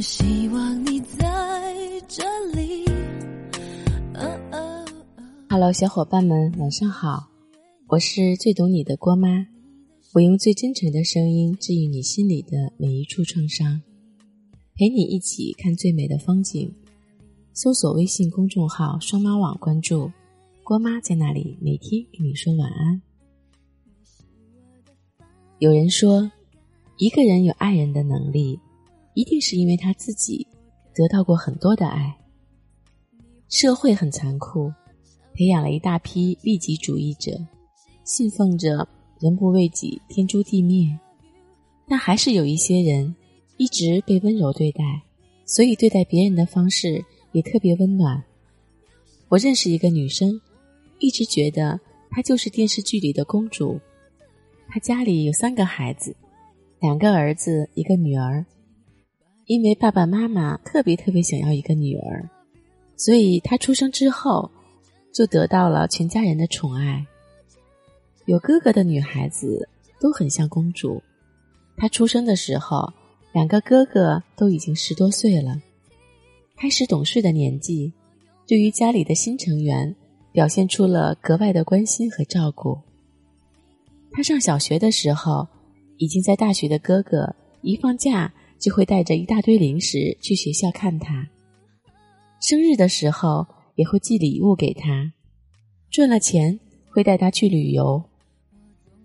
希望你在这里。Hello，小伙伴们，晚上好，我是最懂你的郭妈，我用最真诚的声音治愈你心里的每一处创伤，陪你一起看最美的风景。搜索微信公众号“双妈网”，关注郭妈在那里，每天给你说晚安。有人说，一个人有爱人的能力，一定是因为他自己得到过很多的爱。社会很残酷。培养了一大批利己主义者，信奉着“人不为己，天诛地灭”，但还是有一些人一直被温柔对待，所以对待别人的方式也特别温暖。我认识一个女生，一直觉得她就是电视剧里的公主。她家里有三个孩子，两个儿子，一个女儿。因为爸爸妈妈特别特别想要一个女儿，所以她出生之后。就得到了全家人的宠爱。有哥哥的女孩子都很像公主。她出生的时候，两个哥哥都已经十多岁了，开始懂事的年纪，对于家里的新成员表现出了格外的关心和照顾。他上小学的时候，已经在大学的哥哥一放假就会带着一大堆零食去学校看他。生日的时候。也会寄礼物给他，赚了钱会带他去旅游。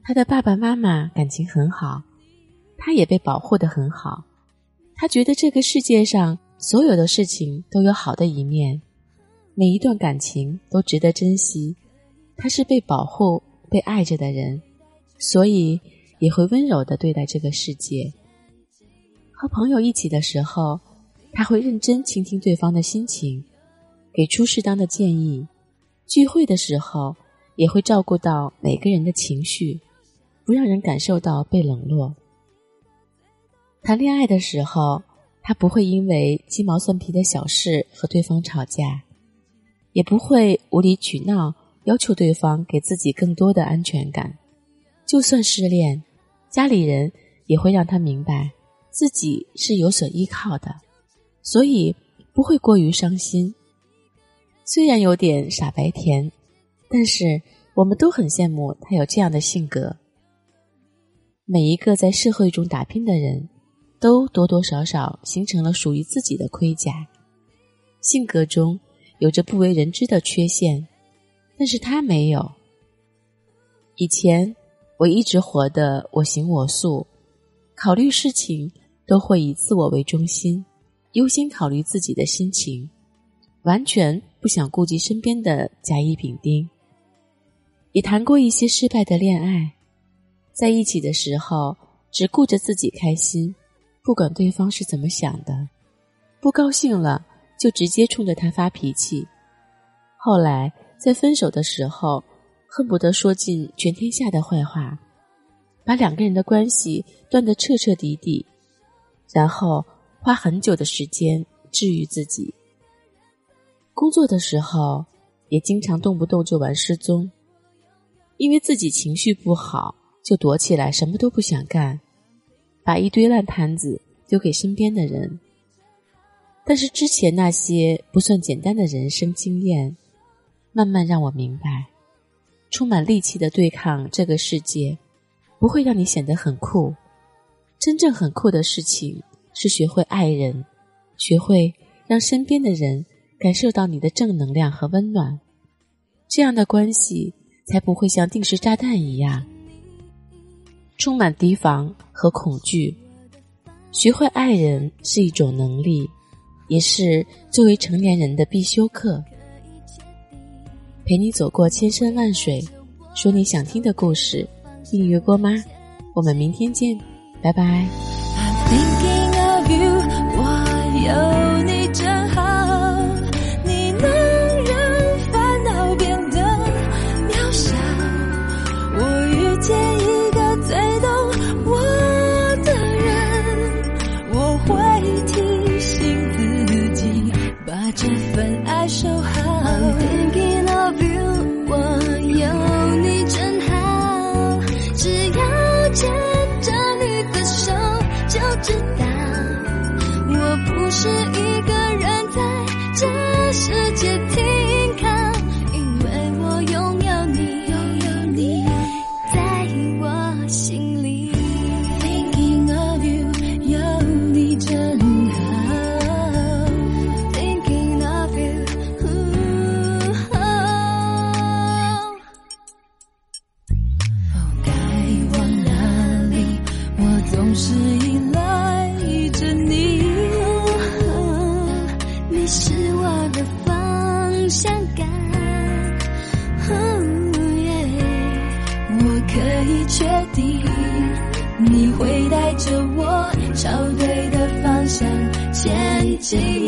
他的爸爸妈妈感情很好，他也被保护的很好。他觉得这个世界上所有的事情都有好的一面，每一段感情都值得珍惜。他是被保护、被爱着的人，所以也会温柔的对待这个世界。和朋友一起的时候，他会认真倾听对方的心情。给出适当的建议，聚会的时候也会照顾到每个人的情绪，不让人感受到被冷落。谈恋爱的时候，他不会因为鸡毛蒜皮的小事和对方吵架，也不会无理取闹要求对方给自己更多的安全感。就算失恋，家里人也会让他明白自己是有所依靠的，所以不会过于伤心。虽然有点傻白甜，但是我们都很羡慕他有这样的性格。每一个在社会中打拼的人，都多多少少形成了属于自己的盔甲，性格中有着不为人知的缺陷，但是他没有。以前我一直活得我行我素，考虑事情都会以自我为中心，优先考虑自己的心情，完全。不想顾及身边的甲乙丙丁，也谈过一些失败的恋爱，在一起的时候只顾着自己开心，不管对方是怎么想的，不高兴了就直接冲着他发脾气。后来在分手的时候，恨不得说尽全天下的坏话，把两个人的关系断得彻彻底底，然后花很久的时间治愈自己。工作的时候，也经常动不动就玩失踪，因为自己情绪不好，就躲起来，什么都不想干，把一堆烂摊子丢给身边的人。但是之前那些不算简单的人生经验，慢慢让我明白，充满戾气的对抗这个世界，不会让你显得很酷。真正很酷的事情，是学会爱人，学会让身边的人。感受到你的正能量和温暖，这样的关系才不会像定时炸弹一样充满提防和恐惧。学会爱人是一种能力，也是作为成年人的必修课。陪你走过千山万水，说你想听的故事。订阅郭妈，我们明天见，I'm thinking of you while you're 记忆。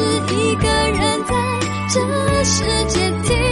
是一个人在这世界。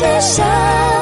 写下。